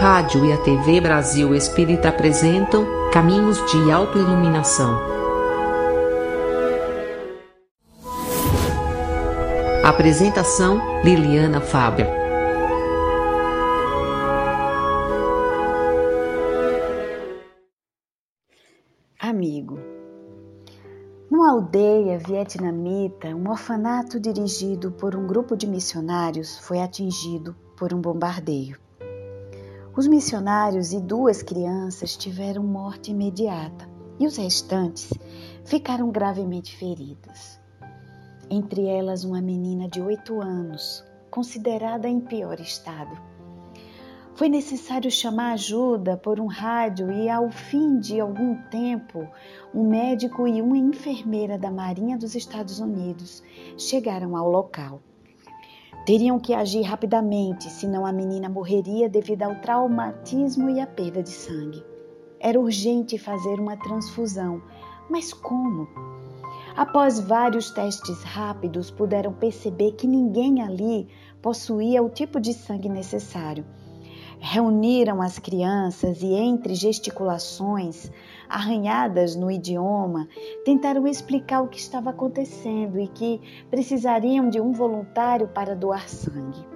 rádio e a TV Brasil Espírita apresentam Caminhos de Autoiluminação. Apresentação Liliana Faber. Amigo, numa aldeia vietnamita, um orfanato dirigido por um grupo de missionários foi atingido por um bombardeio. Os missionários e duas crianças tiveram morte imediata e os restantes ficaram gravemente feridos. Entre elas, uma menina de oito anos, considerada em pior estado. Foi necessário chamar ajuda por um rádio e, ao fim de algum tempo, um médico e uma enfermeira da Marinha dos Estados Unidos chegaram ao local. Teriam que agir rapidamente, senão a menina morreria devido ao traumatismo e à perda de sangue. Era urgente fazer uma transfusão, mas como? Após vários testes rápidos, puderam perceber que ninguém ali possuía o tipo de sangue necessário reuniram as crianças e, entre gesticulações, arranhadas no idioma, tentaram explicar o que estava acontecendo e que precisariam de um voluntário para doar sangue.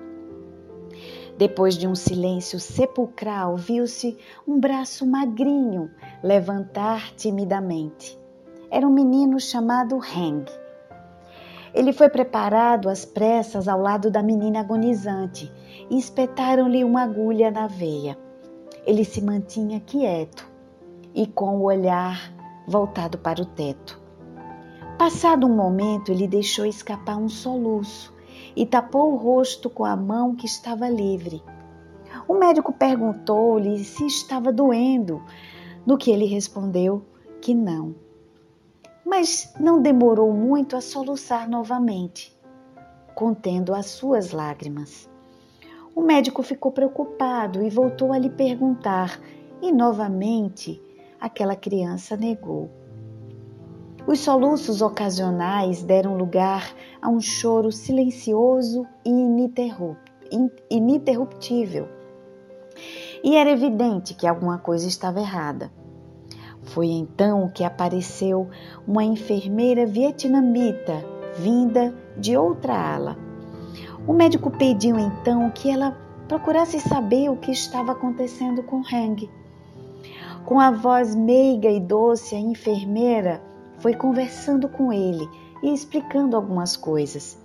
Depois de um silêncio sepulcral, viu-se um braço magrinho levantar timidamente. Era um menino chamado Heng. Ele foi preparado às pressas ao lado da menina agonizante e espetaram-lhe uma agulha na veia. Ele se mantinha quieto e com o olhar voltado para o teto. Passado um momento, ele deixou escapar um soluço e tapou o rosto com a mão que estava livre. O médico perguntou-lhe se estava doendo, no que ele respondeu que não mas não demorou muito a soluçar novamente, contendo as suas lágrimas. O médico ficou preocupado e voltou a lhe perguntar, e novamente aquela criança negou. Os soluços ocasionais deram lugar a um choro silencioso e ininterruptível. E era evidente que alguma coisa estava errada. Foi então que apareceu uma enfermeira vietnamita vinda de outra ala. O médico pediu então que ela procurasse saber o que estava acontecendo com Hang. Com a voz meiga e doce, a enfermeira foi conversando com ele e explicando algumas coisas.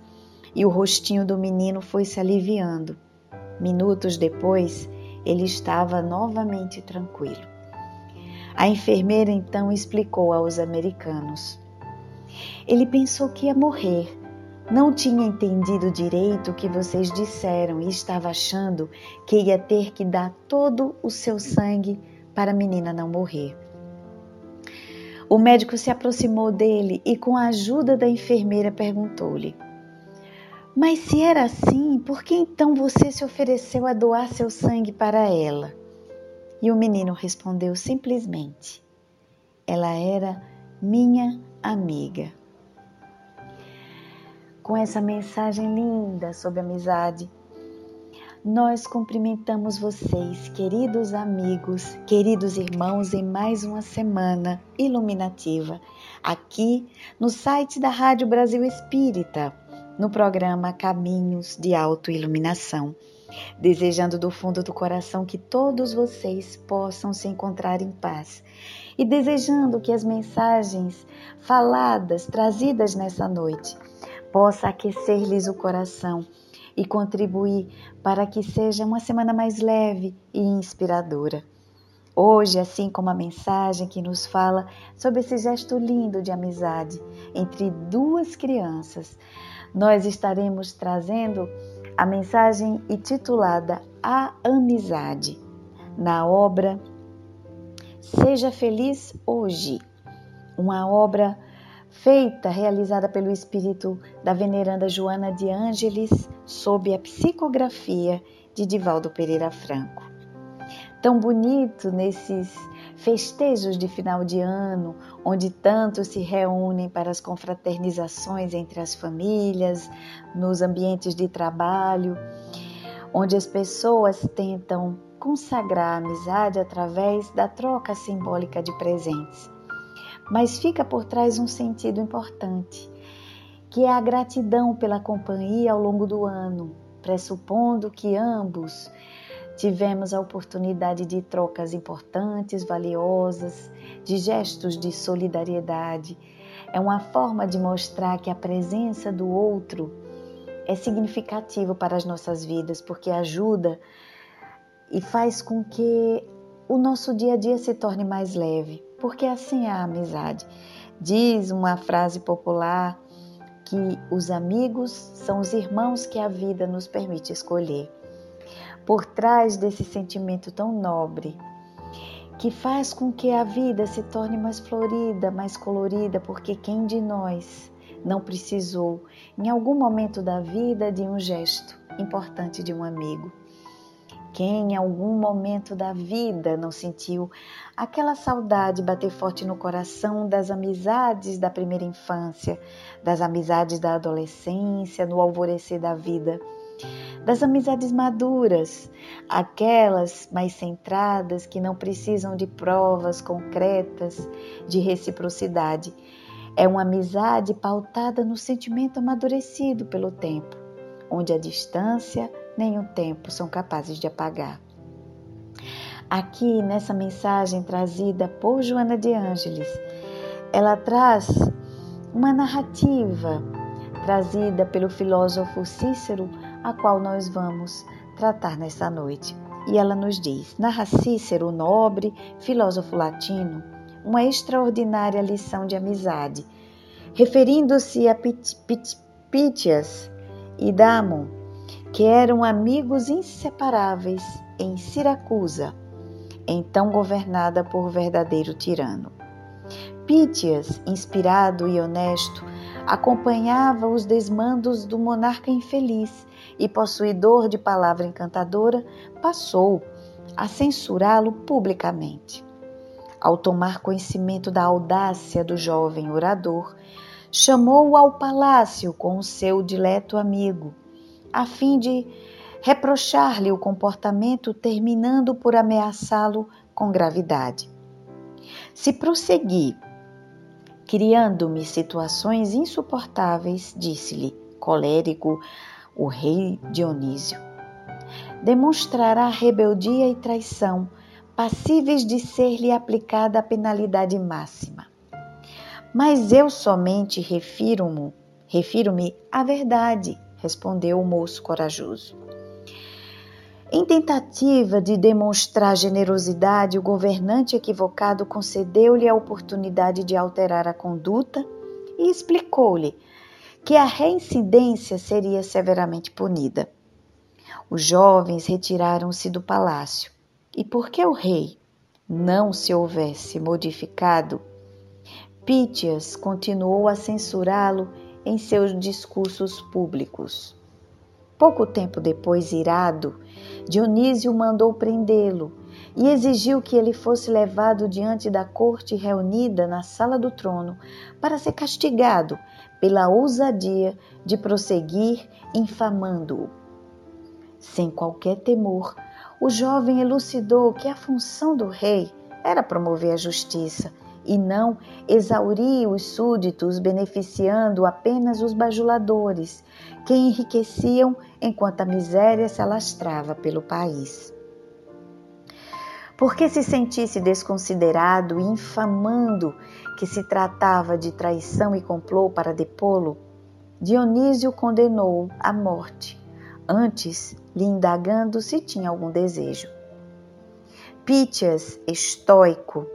E o rostinho do menino foi se aliviando. Minutos depois, ele estava novamente tranquilo. A enfermeira então explicou aos americanos. Ele pensou que ia morrer. Não tinha entendido direito o que vocês disseram e estava achando que ia ter que dar todo o seu sangue para a menina não morrer. O médico se aproximou dele e, com a ajuda da enfermeira, perguntou-lhe: Mas se era assim, por que então você se ofereceu a doar seu sangue para ela? E o menino respondeu simplesmente: Ela era minha amiga. Com essa mensagem linda sobre amizade, nós cumprimentamos vocês, queridos amigos, queridos irmãos, em mais uma semana iluminativa, aqui no site da Rádio Brasil Espírita, no programa Caminhos de Autoiluminação. Desejando do fundo do coração que todos vocês possam se encontrar em paz. E desejando que as mensagens faladas, trazidas nessa noite, possa aquecer-lhes o coração e contribuir para que seja uma semana mais leve e inspiradora. Hoje, assim como a mensagem que nos fala sobre esse gesto lindo de amizade entre duas crianças, nós estaremos trazendo a mensagem intitulada A Amizade, na obra Seja Feliz Hoje, uma obra feita, realizada pelo espírito da veneranda Joana de Ângeles, sob a psicografia de Divaldo Pereira Franco. Tão bonito nesses festejos de final de ano, onde tantos se reúnem para as confraternizações entre as famílias, nos ambientes de trabalho, onde as pessoas tentam consagrar a amizade através da troca simbólica de presentes. Mas fica por trás um sentido importante, que é a gratidão pela companhia ao longo do ano, pressupondo que ambos tivemos a oportunidade de trocas importantes, valiosas, de gestos de solidariedade. É uma forma de mostrar que a presença do outro é significativo para as nossas vidas, porque ajuda e faz com que o nosso dia a dia se torne mais leve, porque assim é a amizade. Diz uma frase popular que os amigos são os irmãos que a vida nos permite escolher. Por trás desse sentimento tão nobre, que faz com que a vida se torne mais florida, mais colorida, porque quem de nós não precisou, em algum momento da vida, de um gesto importante de um amigo? Quem em algum momento da vida não sentiu aquela saudade bater forte no coração das amizades da primeira infância, das amizades da adolescência, no alvorecer da vida? Das amizades maduras, aquelas mais centradas que não precisam de provas concretas de reciprocidade. É uma amizade pautada no sentimento amadurecido pelo tempo, onde a distância nem o tempo são capazes de apagar. Aqui nessa mensagem trazida por Joana de Ângeles, ela traz uma narrativa trazida pelo filósofo Cícero, a qual nós vamos tratar nessa noite. E ela nos diz: narra Cícero, nobre filósofo latino, uma extraordinária lição de amizade, referindo-se a Pitias e Damon, que eram amigos inseparáveis em Siracusa, então governada por verdadeiro tirano. Pítias, inspirado e honesto, acompanhava os desmandos do monarca infeliz e, possuidor de palavra encantadora, passou a censurá-lo publicamente. Ao tomar conhecimento da audácia do jovem orador, chamou-o ao palácio com o seu dileto amigo a fim de reprochar-lhe o comportamento, terminando por ameaçá-lo com gravidade. Se prosseguir criando-me situações insuportáveis, disse-lhe, colérico, o rei Dionísio. Demonstrará rebeldia e traição, passíveis de ser-lhe aplicada a penalidade máxima. Mas eu somente refiro-me refiro-me à verdade respondeu o moço corajoso. Em tentativa de demonstrar generosidade, o governante equivocado concedeu-lhe a oportunidade de alterar a conduta e explicou-lhe que a reincidência seria severamente punida. Os jovens retiraram-se do palácio e, porque o rei não se houvesse modificado, Pítias continuou a censurá-lo em seus discursos públicos. Pouco tempo depois, irado, Dionísio mandou prendê-lo e exigiu que ele fosse levado diante da corte reunida na sala do trono para ser castigado pela ousadia de prosseguir infamando-o. Sem qualquer temor, o jovem elucidou que a função do rei era promover a justiça e não exaurir os súditos, beneficiando apenas os bajuladores, que enriqueciam enquanto a miséria se alastrava pelo país. Porque se sentisse desconsiderado infamando que se tratava de traição e complô para depô-lo, Dionísio condenou à morte, antes lhe indagando se tinha algum desejo. Pítias, estoico,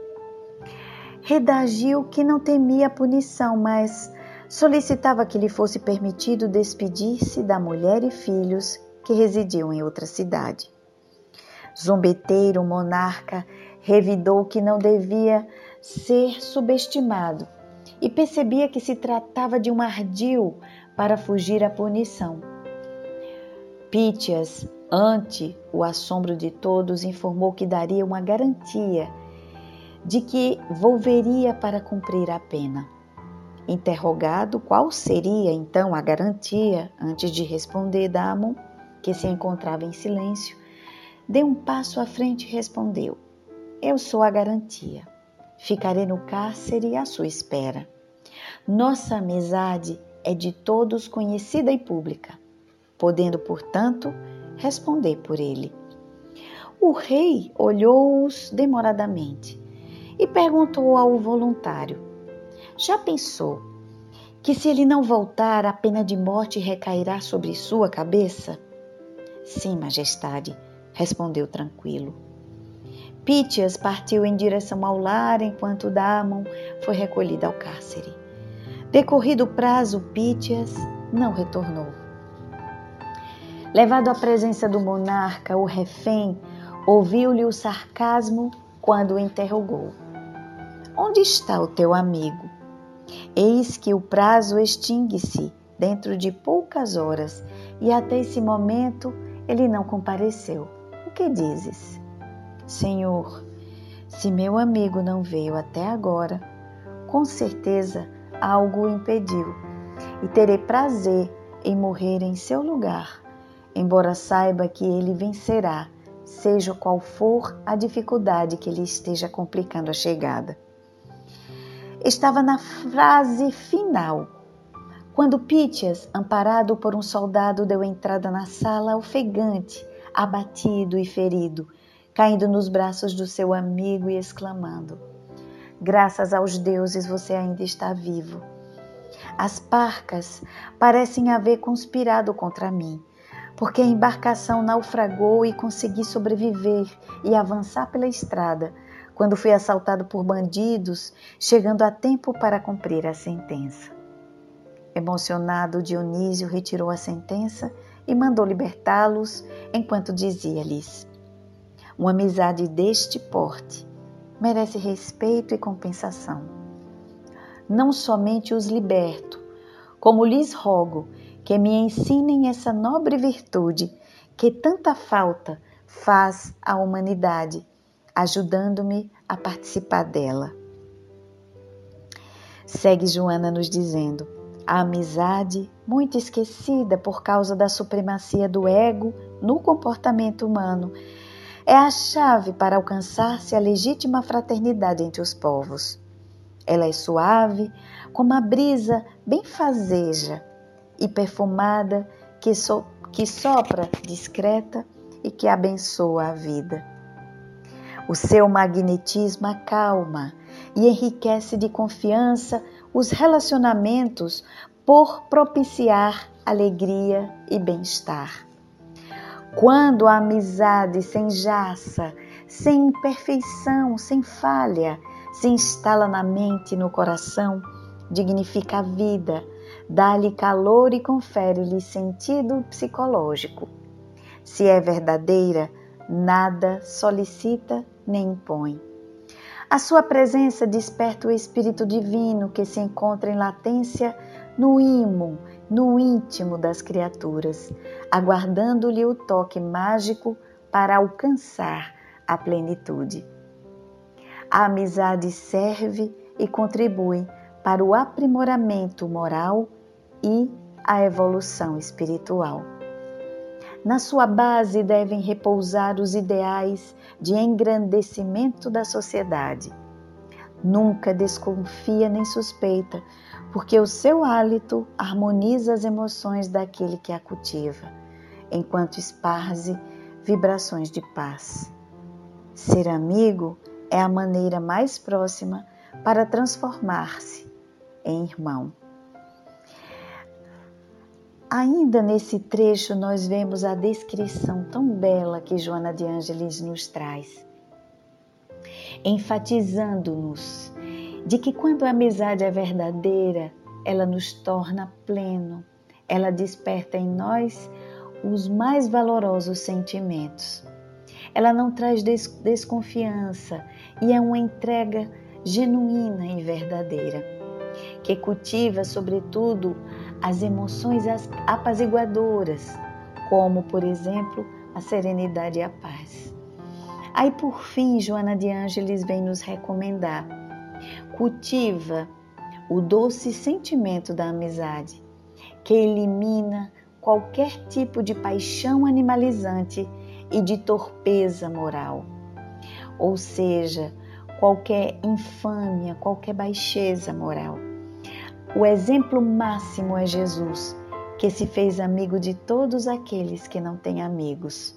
redagiu que não temia a punição, mas solicitava que lhe fosse permitido despedir-se da mulher e filhos que residiam em outra cidade. Zombeteiro monarca revidou que não devia ser subestimado e percebia que se tratava de um ardil para fugir à punição. Pítias, ante o assombro de todos, informou que daria uma garantia de que volveria para cumprir a pena. Interrogado qual seria então a garantia, antes de responder Damon, que se encontrava em silêncio, deu um passo à frente e respondeu: Eu sou a garantia. Ficarei no cárcere à sua espera. Nossa amizade é de todos conhecida e pública, podendo, portanto, responder por ele. O rei olhou-os demoradamente e perguntou ao voluntário: Já pensou que se ele não voltar, a pena de morte recairá sobre sua cabeça? Sim, majestade, respondeu tranquilo. Pítias partiu em direção ao lar enquanto Damon foi recolhido ao cárcere. Decorrido o prazo, Pítias não retornou. Levado à presença do monarca, o refém ouviu-lhe o sarcasmo quando o interrogou: Onde está o teu amigo? Eis que o prazo extingue-se dentro de poucas horas e até esse momento ele não compareceu. O que dizes? Senhor, se meu amigo não veio até agora, com certeza algo o impediu e terei prazer em morrer em seu lugar, embora saiba que ele vencerá, seja qual for a dificuldade que lhe esteja complicando a chegada. Estava na frase final, quando Pítias, amparado por um soldado, deu entrada na sala ofegante, abatido e ferido, caindo nos braços do seu amigo e exclamando: Graças aos deuses você ainda está vivo. As parcas parecem haver conspirado contra mim, porque a embarcação naufragou e consegui sobreviver e avançar pela estrada quando fui assaltado por bandidos, chegando a tempo para cumprir a sentença. Emocionado, Dionísio retirou a sentença e mandou libertá-los, enquanto dizia-lhes: Uma amizade deste porte merece respeito e compensação. Não somente os liberto, como lhes rogo que me ensinem essa nobre virtude que tanta falta faz à humanidade, ajudando-me a participar dela. Segue Joana nos dizendo: a amizade, muito esquecida por causa da supremacia do ego no comportamento humano, é a chave para alcançar-se a legítima fraternidade entre os povos. Ela é suave, como a brisa benfazeja e perfumada que, so, que sopra discreta e que abençoa a vida. O seu magnetismo acalma e enriquece de confiança os relacionamentos por propiciar alegria e bem-estar. Quando a amizade sem jaça, sem imperfeição, sem falha, se instala na mente e no coração, dignifica a vida, dá-lhe calor e confere-lhe sentido psicológico. Se é verdadeira, nada solicita nem impõe. A sua presença desperta o espírito divino que se encontra em latência no imo no íntimo das criaturas, aguardando-lhe o toque mágico para alcançar a plenitude. A amizade serve e contribui para o aprimoramento moral e a evolução espiritual. Na sua base devem repousar os ideais de engrandecimento da sociedade. Nunca desconfia nem suspeita porque o seu hálito harmoniza as emoções daquele que a cultiva, enquanto esparze vibrações de paz. Ser amigo é a maneira mais próxima para transformar-se em irmão. Ainda nesse trecho, nós vemos a descrição tão bela que Joana de Ângeles nos traz, enfatizando-nos de que quando a amizade é verdadeira, ela nos torna pleno, ela desperta em nós os mais valorosos sentimentos. Ela não traz des desconfiança e é uma entrega genuína e verdadeira, que cultiva, sobretudo, as emoções apaziguadoras, como, por exemplo, a serenidade e a paz. Aí, por fim, Joana de Ângeles vem nos recomendar cultiva o doce sentimento da amizade, que elimina qualquer tipo de paixão animalizante e de torpeza moral. Ou seja, qualquer infâmia, qualquer baixeza moral. O exemplo máximo é Jesus, que se fez amigo de todos aqueles que não têm amigos.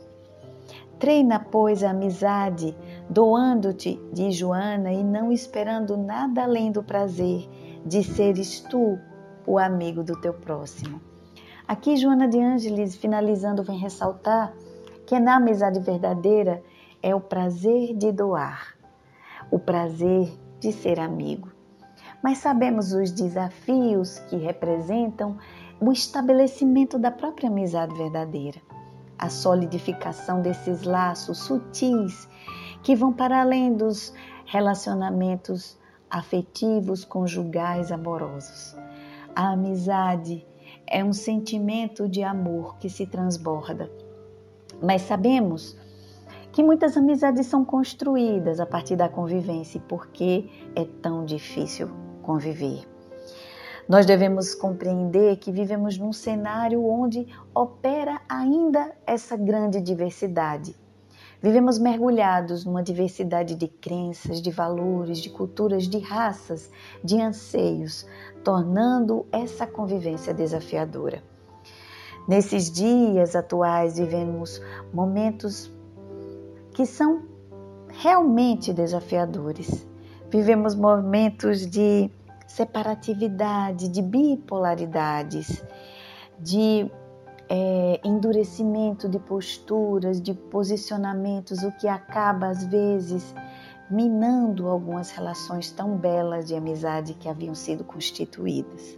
Treina, pois, a amizade, doando-te de Joana e não esperando nada além do prazer de seres tu o amigo do teu próximo. Aqui, Joana de Ângeles, finalizando, vem ressaltar que na amizade verdadeira é o prazer de doar, o prazer de ser amigo. Mas sabemos os desafios que representam o estabelecimento da própria amizade verdadeira a solidificação desses laços sutis que vão para além dos relacionamentos afetivos, conjugais, amorosos. A amizade é um sentimento de amor que se transborda. Mas sabemos que muitas amizades são construídas a partir da convivência e por que é tão difícil conviver. Nós devemos compreender que vivemos num cenário onde opera ainda essa grande diversidade. Vivemos mergulhados numa diversidade de crenças, de valores, de culturas, de raças, de anseios, tornando essa convivência desafiadora. Nesses dias atuais, vivemos momentos que são realmente desafiadores. Vivemos momentos de separatividade, de bipolaridades, de é, endurecimento de posturas, de posicionamentos, o que acaba às vezes minando algumas relações tão belas de amizade que haviam sido constituídas.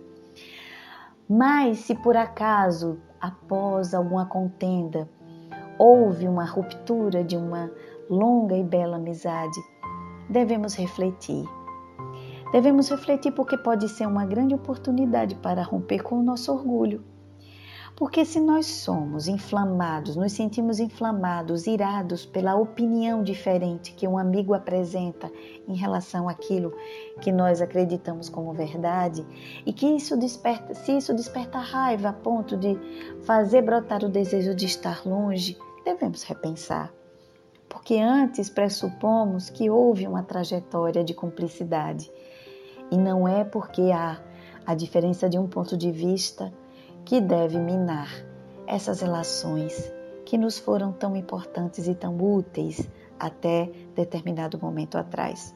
Mas se por acaso, após alguma contenda, houve uma ruptura de uma longa e bela amizade, devemos refletir Devemos refletir porque pode ser uma grande oportunidade para romper com o nosso orgulho. Porque se nós somos inflamados, nos sentimos inflamados, irados pela opinião diferente que um amigo apresenta em relação àquilo que nós acreditamos como verdade, e que isso desperta, se isso desperta raiva a ponto de fazer brotar o desejo de estar longe, devemos repensar. Porque antes pressupomos que houve uma trajetória de cumplicidade e não é porque há a diferença de um ponto de vista que deve minar essas relações que nos foram tão importantes e tão úteis até determinado momento atrás.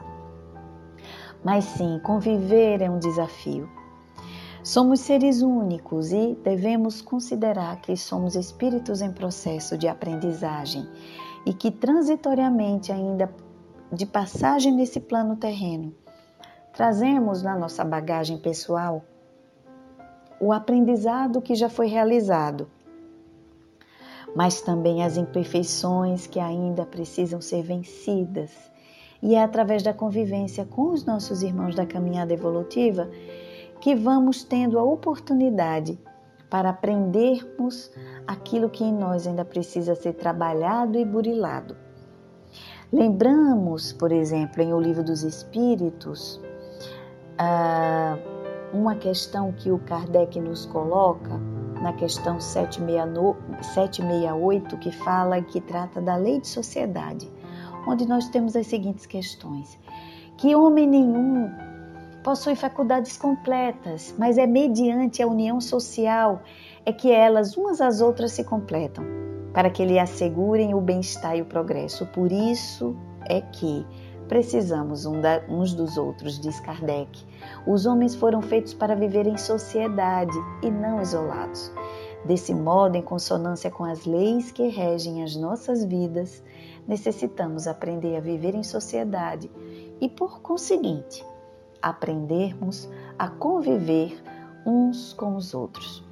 Mas sim, conviver é um desafio. Somos seres únicos e devemos considerar que somos espíritos em processo de aprendizagem e que transitoriamente ainda de passagem nesse plano terreno trazemos na nossa bagagem pessoal o aprendizado que já foi realizado, mas também as imperfeições que ainda precisam ser vencidas. E é através da convivência com os nossos irmãos da caminhada evolutiva que vamos tendo a oportunidade para aprendermos aquilo que em nós ainda precisa ser trabalhado e burilado. Lembramos, por exemplo, em O Livro dos Espíritos, ah, uma questão que o Kardec nos coloca na questão 768, que fala que trata da lei de sociedade, onde nós temos as seguintes questões: que homem nenhum possui faculdades completas, mas é mediante a união social é que elas umas às outras se completam, para que lhe assegurem o bem-estar e o progresso. Por isso é que Precisamos uns dos outros, diz Kardec. Os homens foram feitos para viver em sociedade e não isolados. Desse modo, em consonância com as leis que regem as nossas vidas, necessitamos aprender a viver em sociedade e, por conseguinte, aprendermos a conviver uns com os outros.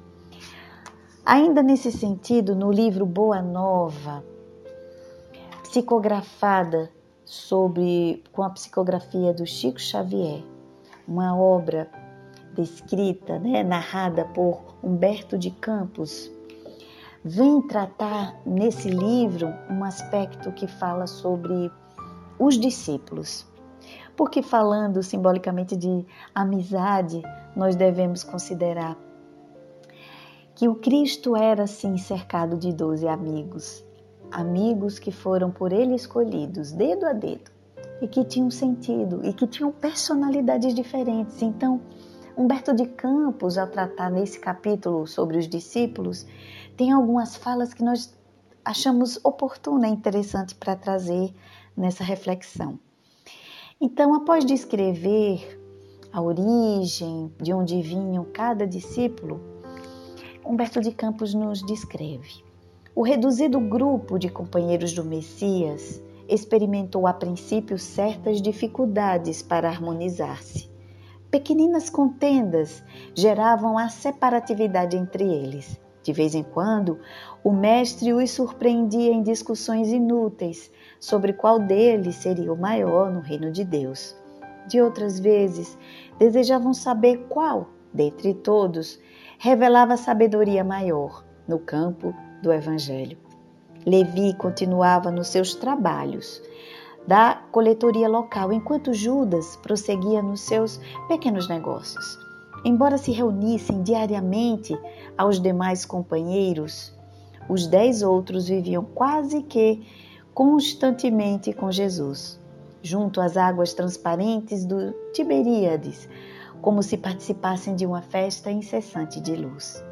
Ainda nesse sentido, no livro Boa Nova, psicografada sobre com a psicografia do Chico Xavier, uma obra descrita, né, narrada por Humberto de Campos, vem tratar nesse livro um aspecto que fala sobre os discípulos. Porque falando simbolicamente de amizade, nós devemos considerar que o Cristo era sim cercado de doze amigos, amigos que foram por ele escolhidos, dedo a dedo, e que tinham sentido e que tinham personalidades diferentes. Então, Humberto de Campos, ao tratar nesse capítulo sobre os discípulos, tem algumas falas que nós achamos oportuna e interessante para trazer nessa reflexão. Então, após descrever a origem, de onde vinham cada discípulo, Humberto de Campos nos descreve. O reduzido grupo de companheiros do Messias experimentou a princípio certas dificuldades para harmonizar-se. Pequeninas contendas geravam a separatividade entre eles. De vez em quando, o mestre os surpreendia em discussões inúteis sobre qual deles seria o maior no reino de Deus. De outras vezes, desejavam saber qual, dentre todos, revelava sabedoria maior no campo do Evangelho. Levi continuava nos seus trabalhos da coletoria local, enquanto Judas prosseguia nos seus pequenos negócios. Embora se reunissem diariamente aos demais companheiros, os dez outros viviam quase que constantemente com Jesus, junto às águas transparentes do Tiberíades, como se participassem de uma festa incessante de luz.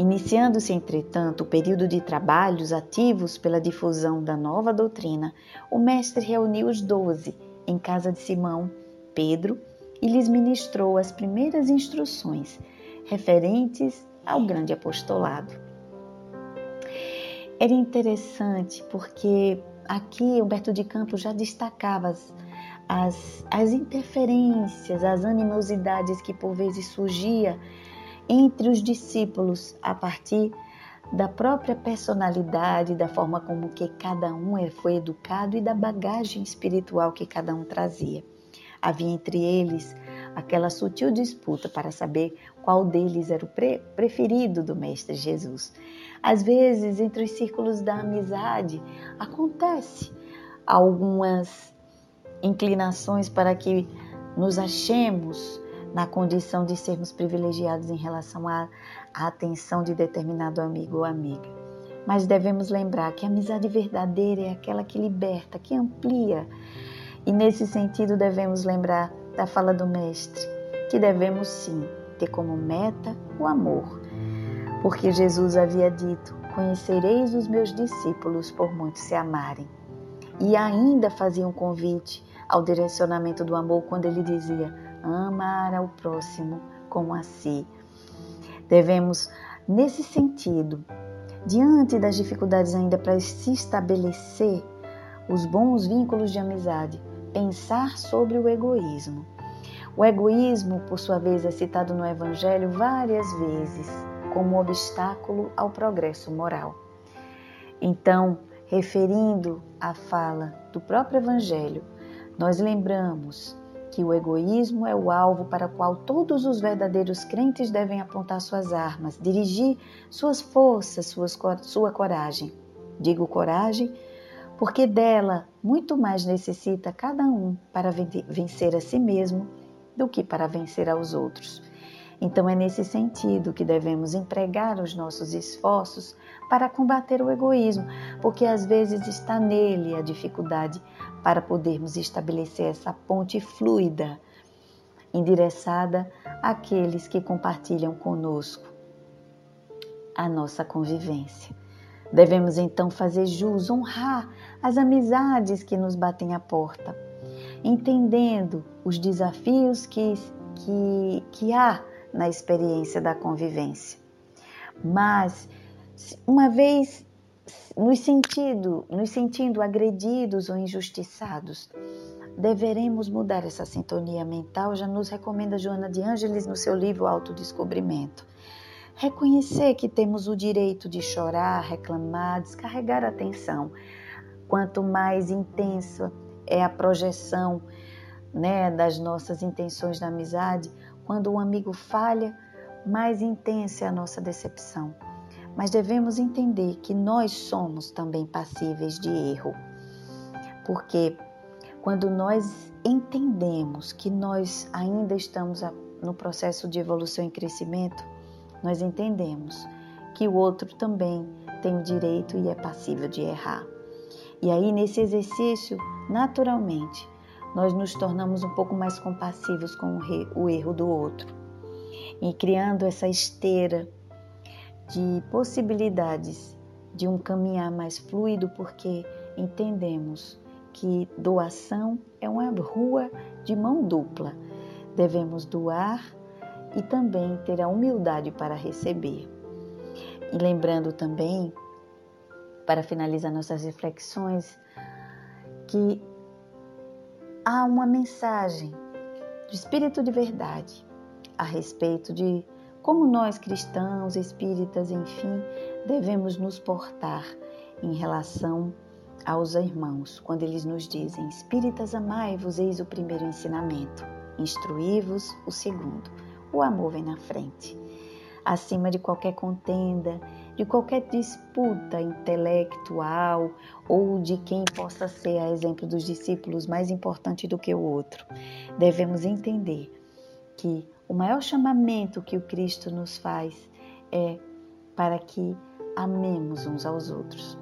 Iniciando-se, entretanto, o período de trabalhos ativos pela difusão da nova doutrina, o Mestre reuniu os doze em casa de Simão, Pedro e lhes ministrou as primeiras instruções referentes ao grande apostolado. Era interessante porque aqui Humberto de Campos já destacava as, as, as interferências, as animosidades que por vezes surgia entre os discípulos a partir da própria personalidade, da forma como que cada um foi educado e da bagagem espiritual que cada um trazia. Havia entre eles aquela sutil disputa para saber qual deles era o pre preferido do Mestre Jesus. Às vezes, entre os círculos da amizade, acontece algumas inclinações para que nos achemos na condição de sermos privilegiados em relação à, atenção de determinado amigo ou amiga. Mas devemos lembrar que a amizade verdadeira é aquela que liberta, que amplia, e nesse sentido, devemos lembrar da fala do Mestre, que devemos sim ter como meta o amor. Porque Jesus havia dito: Conhecereis os meus discípulos por muito se amarem. E ainda fazia um convite ao direcionamento do amor quando ele dizia: Amar ao próximo como a si. Devemos, nesse sentido, diante das dificuldades ainda para se estabelecer os bons vínculos de amizade, pensar sobre o egoísmo. O egoísmo, por sua vez, é citado no Evangelho várias vezes como obstáculo ao progresso moral. Então, referindo à fala do próprio Evangelho, nós lembramos que o egoísmo é o alvo para o qual todos os verdadeiros crentes devem apontar suas armas, dirigir suas forças, suas, sua coragem. Digo coragem porque dela muito mais necessita cada um para vencer a si mesmo do que para vencer aos outros. Então é nesse sentido que devemos empregar os nossos esforços para combater o egoísmo, porque às vezes está nele a dificuldade para podermos estabelecer essa ponte fluida, endereçada àqueles que compartilham conosco a nossa convivência. Devemos então fazer jus, honrar as amizades que nos batem à porta, entendendo os desafios que, que, que há na experiência da convivência. Mas, uma vez nos sentindo, nos sentindo agredidos ou injustiçados, deveremos mudar essa sintonia mental, já nos recomenda Joana de Ângeles no seu livro Autodescobrimento. Reconhecer que temos o direito de chorar, reclamar, descarregar a tensão. Quanto mais intensa é a projeção né, das nossas intenções da amizade, quando um amigo falha, mais intensa é a nossa decepção. Mas devemos entender que nós somos também passíveis de erro. Porque quando nós entendemos que nós ainda estamos no processo de evolução e crescimento, nós entendemos que o outro também tem o direito e é passível de errar. E aí, nesse exercício, naturalmente, nós nos tornamos um pouco mais compassivos com o erro do outro e criando essa esteira de possibilidades de um caminhar mais fluido, porque entendemos que doação é uma rua de mão dupla. Devemos doar e também ter a humildade para receber. E lembrando também, para finalizar nossas reflexões, que há uma mensagem do Espírito de Verdade a respeito de como nós cristãos, espíritas, enfim, devemos nos portar em relação aos irmãos, quando eles nos dizem: Espíritas, amai-vos, eis o primeiro ensinamento, instruí-vos o segundo. O amor vem na frente. Acima de qualquer contenda, de qualquer disputa intelectual ou de quem possa ser, a exemplo dos discípulos, mais importante do que o outro, devemos entender que o maior chamamento que o Cristo nos faz é para que amemos uns aos outros.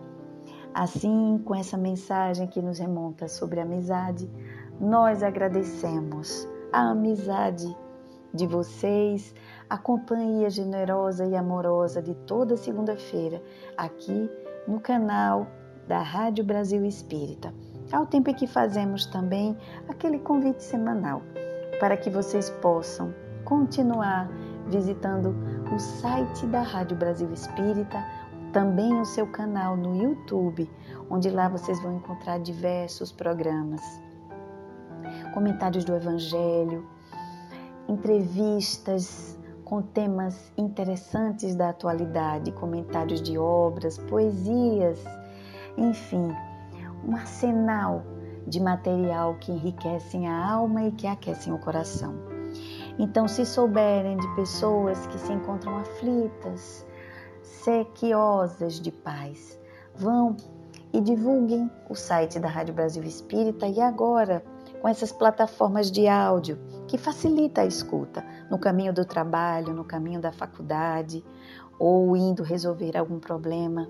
Assim, com essa mensagem que nos remonta sobre a amizade, nós agradecemos a amizade de vocês, a companhia generosa e amorosa de toda segunda-feira aqui no canal da Rádio Brasil Espírita. Ao tempo em que fazemos também aquele convite semanal para que vocês possam continuar visitando o site da Rádio Brasil Espírita, também o seu canal no YouTube, onde lá vocês vão encontrar diversos programas, comentários do Evangelho, entrevistas com temas interessantes da atualidade, comentários de obras, poesias, enfim, um arsenal de material que enriquecem a alma e que aquecem o coração. Então, se souberem de pessoas que se encontram aflitas, sequiosas de paz, vão e divulguem o site da Rádio Brasil Espírita e agora com essas plataformas de áudio que facilita a escuta no caminho do trabalho, no caminho da faculdade ou indo resolver algum problema.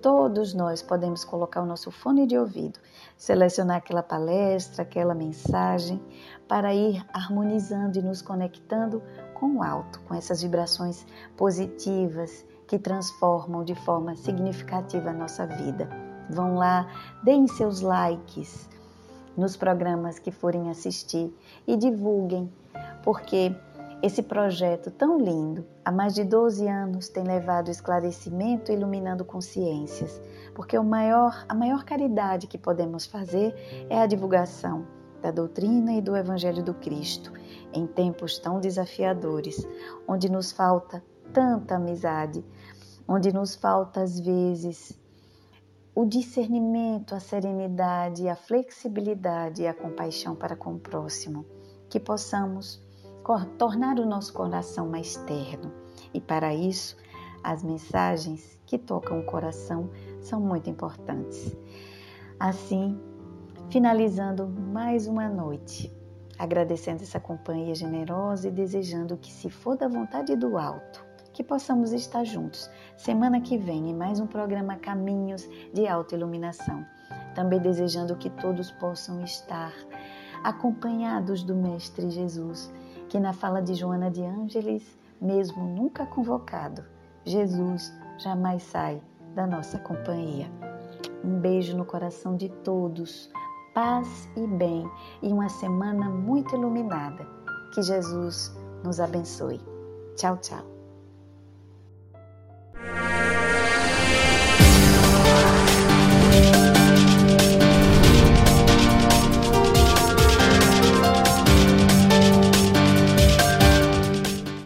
Todos nós podemos colocar o nosso fone de ouvido, selecionar aquela palestra, aquela mensagem, para ir harmonizando e nos conectando com o alto, com essas vibrações positivas que transformam de forma significativa a nossa vida. Vão lá, deem seus likes, nos programas que forem assistir e divulguem, porque esse projeto tão lindo, há mais de 12 anos, tem levado esclarecimento iluminando consciências, porque maior, a maior caridade que podemos fazer é a divulgação da doutrina e do Evangelho do Cristo, em tempos tão desafiadores, onde nos falta tanta amizade, onde nos falta às vezes o discernimento, a serenidade, a flexibilidade e a compaixão para com o próximo, que possamos tornar o nosso coração mais terno. E para isso, as mensagens que tocam o coração são muito importantes. Assim, finalizando mais uma noite, agradecendo essa companhia generosa e desejando que, se for da vontade do alto, que possamos estar juntos semana que vem em mais um programa Caminhos de Alta Iluminação. Também desejando que todos possam estar acompanhados do Mestre Jesus, que na fala de Joana de Ângeles, mesmo nunca convocado, Jesus jamais sai da nossa companhia. Um beijo no coração de todos, paz e bem e uma semana muito iluminada. Que Jesus nos abençoe. Tchau, tchau.